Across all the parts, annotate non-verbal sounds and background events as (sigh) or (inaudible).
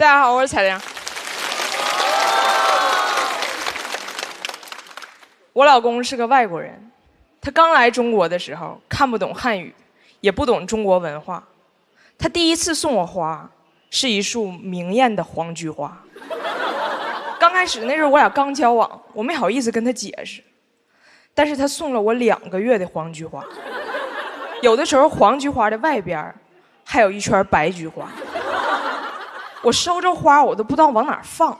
大家好，我是彩玲。我老公是个外国人，他刚来中国的时候看不懂汉语，也不懂中国文化。他第一次送我花，是一束明艳的黄菊花。刚开始那时候我俩刚交往，我没好意思跟他解释，但是他送了我两个月的黄菊花。有的时候黄菊花的外边还有一圈白菊花。我收着花，我都不知道往哪放，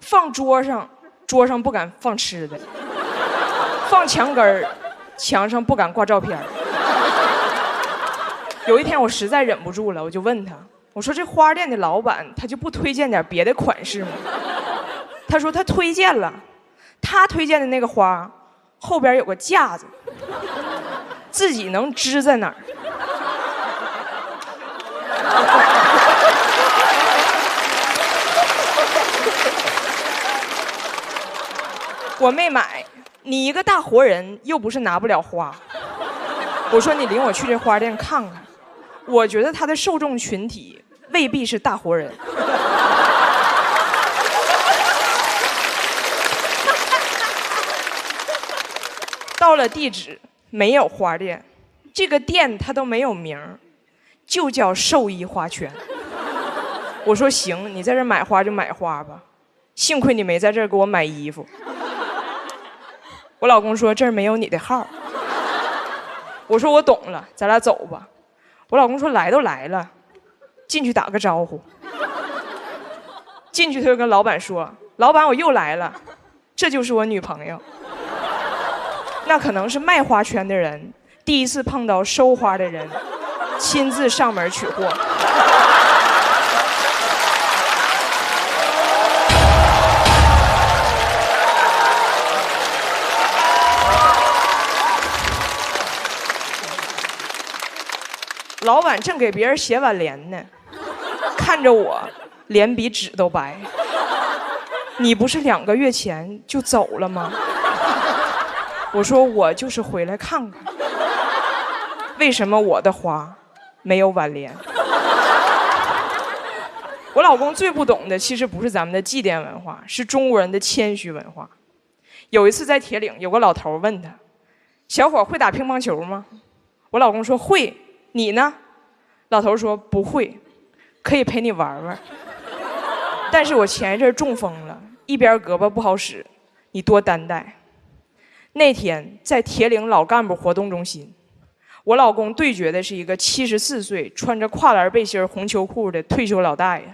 放桌上，桌上不敢放吃的；放墙根儿，墙上不敢挂照片有一天我实在忍不住了，我就问他：“我说这花店的老板他就不推荐点别的款式吗？”他说他推荐了，他推荐的那个花后边有个架子，自己能支在哪儿。我没买，你一个大活人又不是拿不了花。我说你领我去这花店看看，我觉得他的受众群体未必是大活人。到了地址没有花店，这个店它都没有名儿，就叫兽医花圈。我说行，你在这买花就买花吧，幸亏你没在这给我买衣服。我老公说这儿没有你的号。(laughs) 我说我懂了，咱俩走吧。我老公说来都来了，进去打个招呼。进去他就跟老板说：“老板，我又来了，这就是我女朋友。(laughs) ”那可能是卖花圈的人第一次碰到收花的人，亲自上门取货。老板正给别人写挽联呢，看着我，脸比纸都白。你不是两个月前就走了吗？我说我就是回来看看，为什么我的花没有挽联？我老公最不懂的其实不是咱们的祭奠文化，是中国人的谦虚文化。有一次在铁岭，有个老头问他：“小伙会打乒乓球吗？”我老公说会。你呢？老头说不会，可以陪你玩玩。但是我前一阵中风了，一边胳膊不好使，你多担待。那天在铁岭老干部活动中心，我老公对决的是一个七十四岁、穿着跨栏背心、红秋裤的退休老大爷。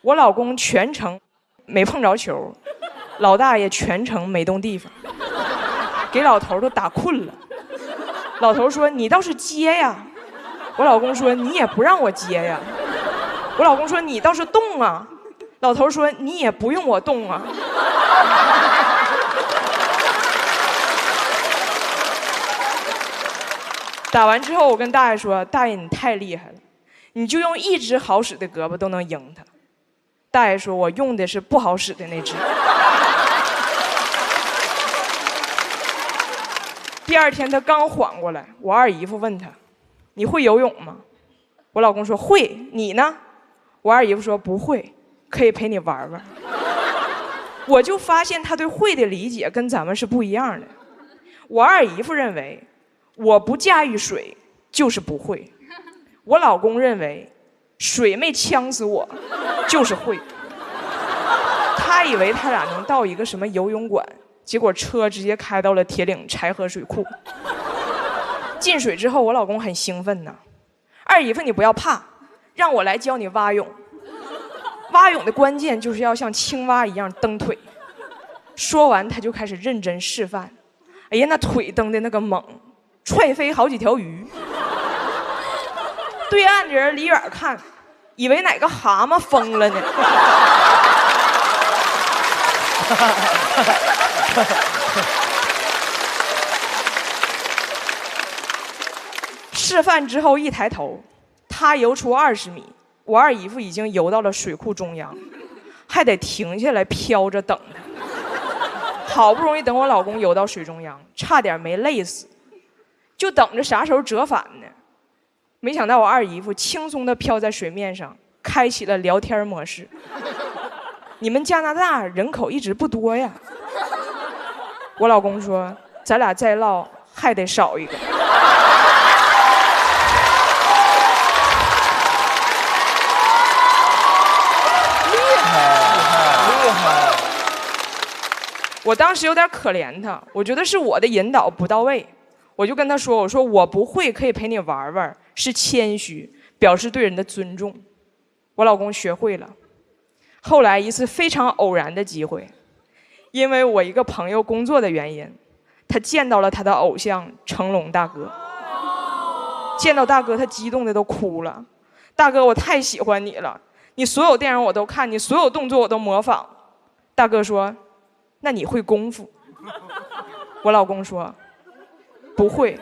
我老公全程没碰着球，老大爷全程没动地方，给老头都打困了。老头说：“你倒是接呀！”我老公说：“你也不让我接呀！”我老公说：“你倒是动啊！”老头说：“你也不用我动啊！”打完之后，我跟大爷说：“大爷，你太厉害了，你就用一只好使的胳膊都能赢他。”大爷说：“我用的是不好使的那只。”第二天他刚缓过来，我二姨夫问他：“你会游泳吗？”我老公说：“会。”你呢？我二姨夫说：“不会，可以陪你玩玩。” (laughs) 我就发现他对会的理解跟咱们是不一样的。我二姨夫认为我不驾驭水就是不会，我老公认为水没呛死我就是会。他以为他俩能到一个什么游泳馆。结果车直接开到了铁岭柴河水库。进水之后，我老公很兴奋呢。二姨夫，你不要怕，让我来教你蛙泳。蛙泳的关键就是要像青蛙一样蹬腿。说完，他就开始认真示范。哎呀，那腿蹬的那个猛，踹飞好几条鱼。对岸的人离远看，以为哪个蛤蟆疯了呢。(laughs) 示范之后一抬头，他游出二十米，我二姨夫已经游到了水库中央，还得停下来飘着等他。好不容易等我老公游到水中央，差点没累死，就等着啥时候折返呢？没想到我二姨夫轻松的飘在水面上，开启了聊天模式。你们加拿大人口一直不多呀？我老公说，咱俩再唠还得少一个。厉害，厉害我当时有点可怜他，我觉得是我的引导不到位，我就跟他说：“我说我不会，可以陪你玩玩，是谦虚，表示对人的尊重。”我老公学会了。后来一次非常偶然的机会，因为我一个朋友工作的原因，他见到了他的偶像成龙大哥。见到大哥，他激动的都哭了。大哥，我太喜欢你了，你所有电影我都看，你所有动作我都模仿。大哥说。那你会功夫？(laughs) 我老公说不会，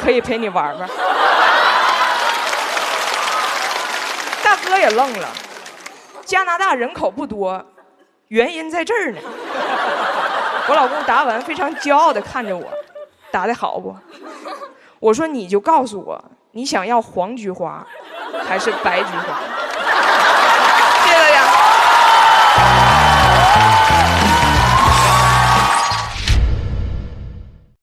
可以陪你玩玩。(laughs) 大哥也愣了，加拿大人口不多，原因在这儿呢。(laughs) 我老公答完，非常骄傲地看着我，答得好不？我说你就告诉我，你想要黄菊花还是白菊花？